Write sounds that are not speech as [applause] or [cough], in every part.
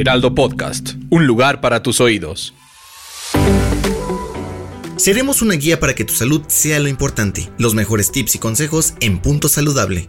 Heraldo Podcast, un lugar para tus oídos. Seremos una guía para que tu salud sea lo importante. Los mejores tips y consejos en Punto Saludable.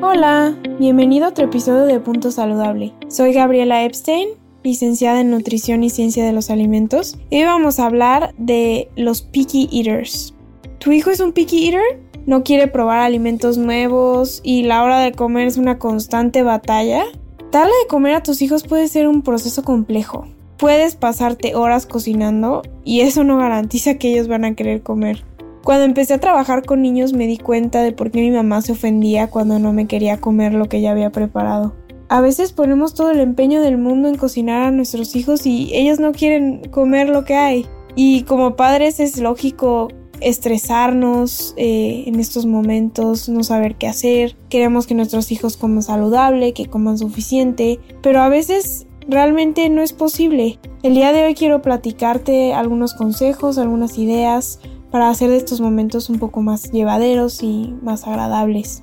Hola, bienvenido a otro episodio de Punto Saludable. Soy Gabriela Epstein, licenciada en Nutrición y Ciencia de los Alimentos, y hoy vamos a hablar de los picky eaters. ¿Tu hijo es un picky eater? ¿No quiere probar alimentos nuevos y la hora de comer es una constante batalla? Darle de comer a tus hijos puede ser un proceso complejo. Puedes pasarte horas cocinando y eso no garantiza que ellos van a querer comer. Cuando empecé a trabajar con niños me di cuenta de por qué mi mamá se ofendía cuando no me quería comer lo que ella había preparado. A veces ponemos todo el empeño del mundo en cocinar a nuestros hijos y ellos no quieren comer lo que hay. Y como padres es lógico estresarnos eh, en estos momentos, no saber qué hacer. Queremos que nuestros hijos coman saludable, que coman suficiente, pero a veces realmente no es posible. El día de hoy quiero platicarte algunos consejos, algunas ideas para hacer de estos momentos un poco más llevaderos y más agradables.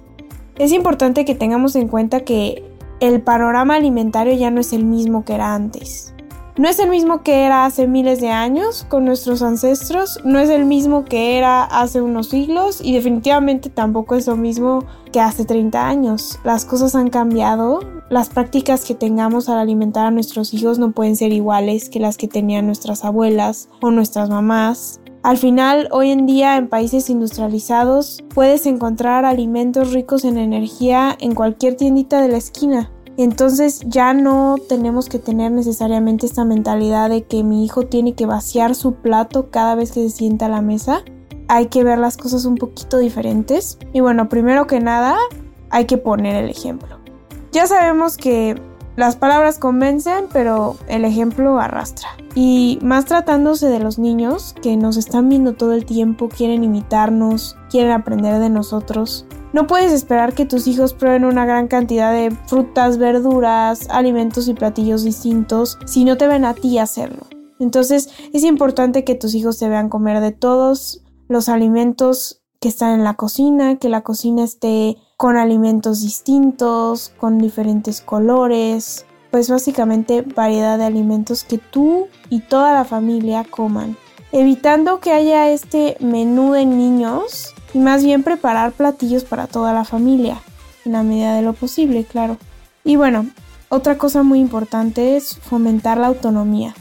Es importante que tengamos en cuenta que el panorama alimentario ya no es el mismo que era antes. No es el mismo que era hace miles de años con nuestros ancestros, no es el mismo que era hace unos siglos y definitivamente tampoco es lo mismo que hace 30 años. Las cosas han cambiado, las prácticas que tengamos al alimentar a nuestros hijos no pueden ser iguales que las que tenían nuestras abuelas o nuestras mamás. Al final, hoy en día en países industrializados puedes encontrar alimentos ricos en energía en cualquier tiendita de la esquina. Entonces ya no tenemos que tener necesariamente esta mentalidad de que mi hijo tiene que vaciar su plato cada vez que se sienta a la mesa. Hay que ver las cosas un poquito diferentes. Y bueno, primero que nada, hay que poner el ejemplo. Ya sabemos que las palabras convencen, pero el ejemplo arrastra. Y más tratándose de los niños que nos están viendo todo el tiempo, quieren imitarnos, quieren aprender de nosotros. No puedes esperar que tus hijos prueben una gran cantidad de frutas, verduras, alimentos y platillos distintos si no te ven a ti hacerlo. Entonces es importante que tus hijos te vean comer de todos los alimentos que están en la cocina, que la cocina esté con alimentos distintos, con diferentes colores, pues básicamente variedad de alimentos que tú y toda la familia coman, evitando que haya este menú de niños y más bien preparar platillos para toda la familia, en la medida de lo posible, claro. Y bueno, otra cosa muy importante es fomentar la autonomía.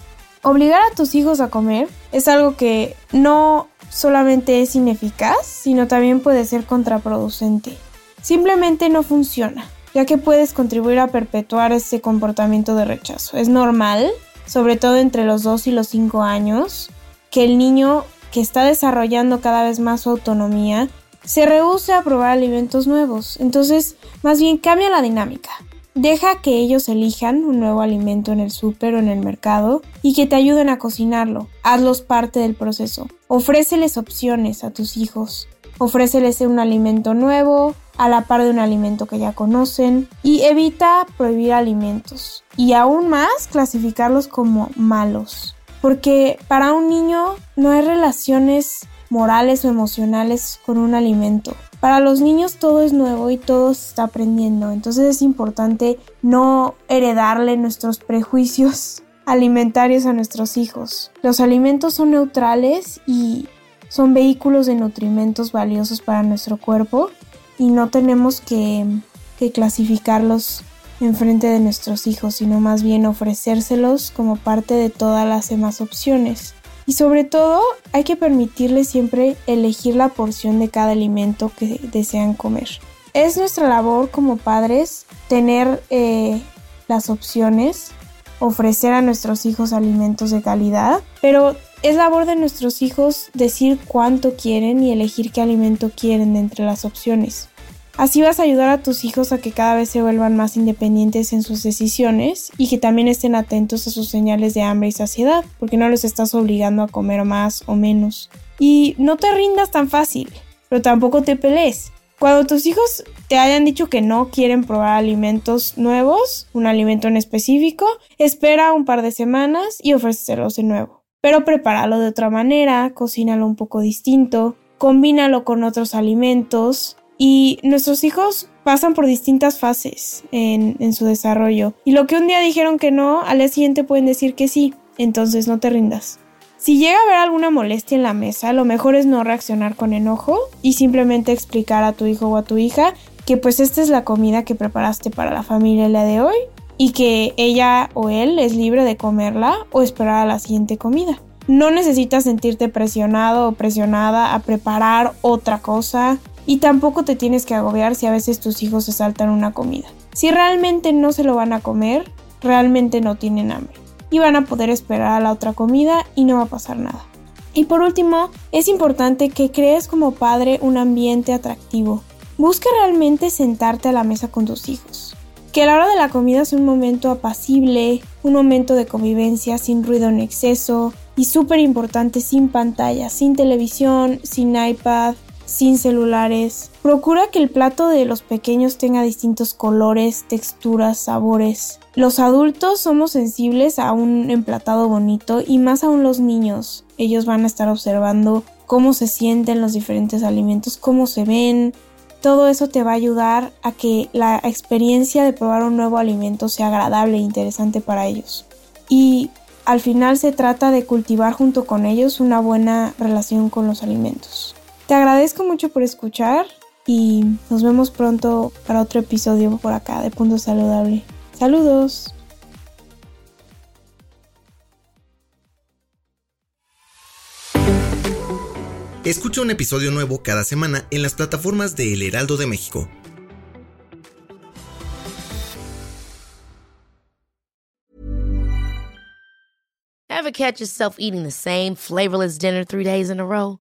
Obligar a tus hijos a comer es algo que no solamente es ineficaz, sino también puede ser contraproducente simplemente no funciona, ya que puedes contribuir a perpetuar ese comportamiento de rechazo. Es normal, sobre todo entre los 2 y los 5 años, que el niño que está desarrollando cada vez más su autonomía se rehúse a probar alimentos nuevos. Entonces, más bien cambia la dinámica. Deja que ellos elijan un nuevo alimento en el súper o en el mercado y que te ayuden a cocinarlo. Hazlos parte del proceso. Ofréceles opciones a tus hijos. Ofréceles un alimento nuevo, a la par de un alimento que ya conocen y evita prohibir alimentos y aún más clasificarlos como malos. Porque para un niño no hay relaciones morales o emocionales con un alimento. Para los niños todo es nuevo y todo se está aprendiendo, entonces es importante no heredarle nuestros prejuicios [laughs] alimentarios a nuestros hijos. Los alimentos son neutrales y son vehículos de nutrimentos valiosos para nuestro cuerpo y no tenemos que, clasificarlos en frente de nuestros hijos, sino más bien ofrecérselos como parte de todas las demás opciones. Y sobre todo hay que permitirles siempre elegir la porción de cada alimento que desean comer. Es nuestra labor como padres tener eh, las opciones, ofrecer a nuestros hijos alimentos de calidad, pero es labor de nuestros hijos decir cuánto quieren y elegir qué alimento quieren entre las opciones. Así vas a ayudar a tus hijos a que cada vez se vuelvan más independientes en sus decisiones y que también estén atentos a sus señales de hambre y saciedad, porque no los estás obligando a comer más o menos. Y no te rindas tan fácil, pero tampoco te pelees. Cuando tus hijos te hayan dicho que no quieren probar alimentos nuevos, un alimento en específico, espera un par de semanas y ofrécelos de nuevo. Pero prepáralo de otra manera, cocínalo un poco distinto, combínalo con otros alimentos y nuestros hijos pasan por distintas fases en, en, su desarrollo. Y lo que un día dijeron que no, al día siguiente pueden decir que sí. Entonces no te rindas. Si llega a haber alguna molestia en la mesa, lo mejor es no reaccionar con enojo y simplemente explicar a tu hijo o a tu hija que pues esta es la comida que preparaste para la familia el día de hoy y que ella o él es libre de comerla o esperar a la siguiente comida. No necesitas sentirte presionado o presionada a preparar otra cosa y tampoco te tienes que agobiar si a veces tus hijos se saltan una comida. Si realmente no se lo van a comer, realmente no tienen hambre. Y van a poder esperar a la otra comida y no va a pasar nada. Y por último, es importante que crees como padre un ambiente atractivo. Busca realmente sentarte a la mesa con tus hijos. Que la hora de la comida sea un momento apacible, un momento de convivencia sin ruido en exceso y súper importante sin pantalla, sin televisión, sin iPad, sin celulares. Procura que el plato de los pequeños tenga distintos colores, texturas, sabores. Los adultos somos sensibles a un emplatado bonito y más aún los niños. Ellos van a estar observando cómo se sienten los diferentes alimentos, cómo se ven. Todo eso te va a ayudar a que la experiencia de probar un nuevo alimento sea agradable e interesante para ellos. Y al final se trata de cultivar junto con ellos una buena relación con los alimentos. Te agradezco mucho por escuchar y nos vemos pronto para otro episodio por acá de Punto Saludable. Saludos. Escucha un episodio nuevo cada semana en las plataformas de El Heraldo de México. Ever catch yourself eating the same flavorless dinner three days in a row?